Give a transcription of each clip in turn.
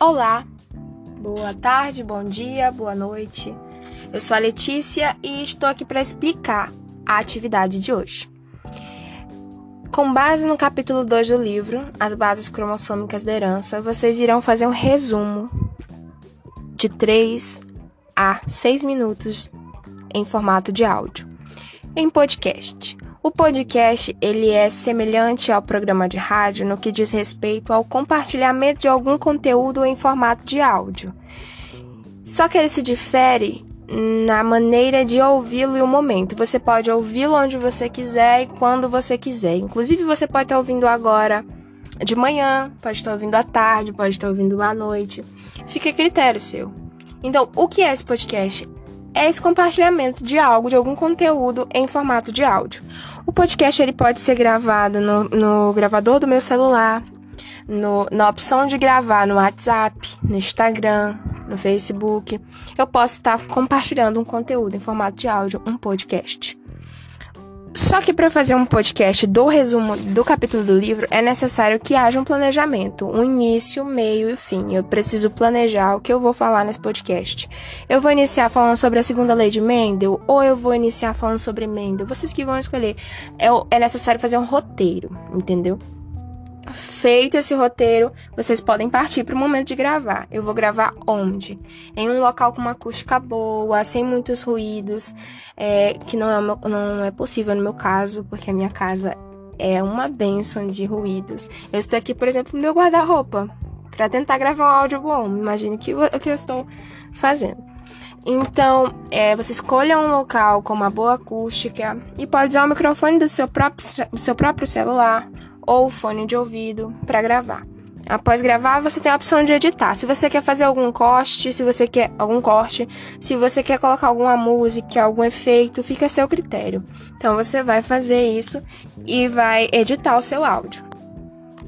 Olá, boa tarde, bom dia, boa noite. Eu sou a Letícia e estou aqui para explicar a atividade de hoje. Com base no capítulo 2 do livro, As Bases Cromossômicas da Herança, vocês irão fazer um resumo de 3 a 6 minutos em formato de áudio, em podcast. O podcast ele é semelhante ao programa de rádio no que diz respeito ao compartilhamento de algum conteúdo em formato de áudio. Só que ele se difere na maneira de ouvi-lo e o momento. Você pode ouvi-lo onde você quiser e quando você quiser. Inclusive, você pode estar ouvindo agora de manhã, pode estar ouvindo à tarde, pode estar ouvindo à noite. Fica a critério seu. Então, o que é esse podcast? É esse compartilhamento de algo, de algum conteúdo em formato de áudio. O podcast ele pode ser gravado no, no gravador do meu celular, no, na opção de gravar no WhatsApp, no Instagram, no Facebook. Eu posso estar compartilhando um conteúdo em formato de áudio, um podcast. Só que para fazer um podcast do resumo do capítulo do livro é necessário que haja um planejamento, um início, meio e fim. Eu preciso planejar o que eu vou falar nesse podcast. Eu vou iniciar falando sobre a segunda lei de Mendel ou eu vou iniciar falando sobre Mendel? Vocês que vão escolher. É, é necessário fazer um roteiro, entendeu? Feito esse roteiro, vocês podem partir para o momento de gravar. Eu vou gravar onde? Em um local com uma acústica boa, sem muitos ruídos, é, que não é, não é possível no meu caso, porque a minha casa é uma benção de ruídos. Eu estou aqui, por exemplo, no meu guarda-roupa, para tentar gravar um áudio bom. Imagine que, o que eu estou fazendo. Então, é, você escolha um local com uma boa acústica e pode usar o microfone do seu próprio, do seu próprio celular ou fone de ouvido para gravar. Após gravar, você tem a opção de editar. Se você quer fazer algum corte, se você quer algum corte, se você quer colocar alguma música, algum efeito, fica a seu critério. Então você vai fazer isso e vai editar o seu áudio.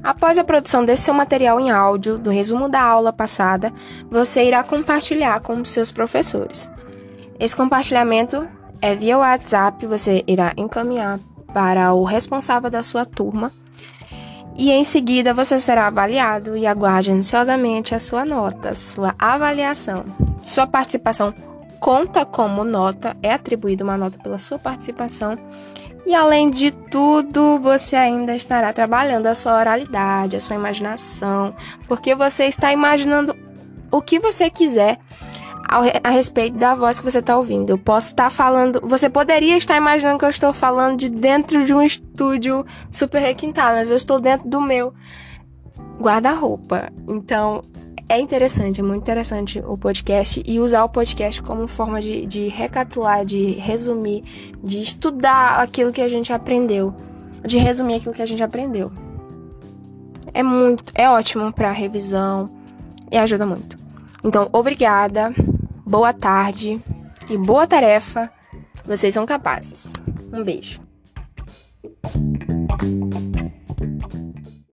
Após a produção desse seu material em áudio, do resumo da aula passada, você irá compartilhar com seus professores. Esse compartilhamento é via WhatsApp, você irá encaminhar para o responsável da sua turma e em seguida você será avaliado e aguarde ansiosamente a sua nota, sua avaliação. Sua participação conta como nota, é atribuída uma nota pela sua participação. E além de tudo, você ainda estará trabalhando a sua oralidade, a sua imaginação, porque você está imaginando o que você quiser a respeito da voz que você está ouvindo. Eu posso estar falando. Você poderia estar imaginando que eu estou falando de dentro de um estúdio super requintado, mas eu estou dentro do meu guarda-roupa. Então, é interessante, é muito interessante o podcast e usar o podcast como forma de, de recapitular, de resumir, de estudar aquilo que a gente aprendeu, de resumir aquilo que a gente aprendeu. É muito, é ótimo para revisão e ajuda muito. Então, obrigada boa tarde e boa tarefa. Vocês são capazes. Um beijo.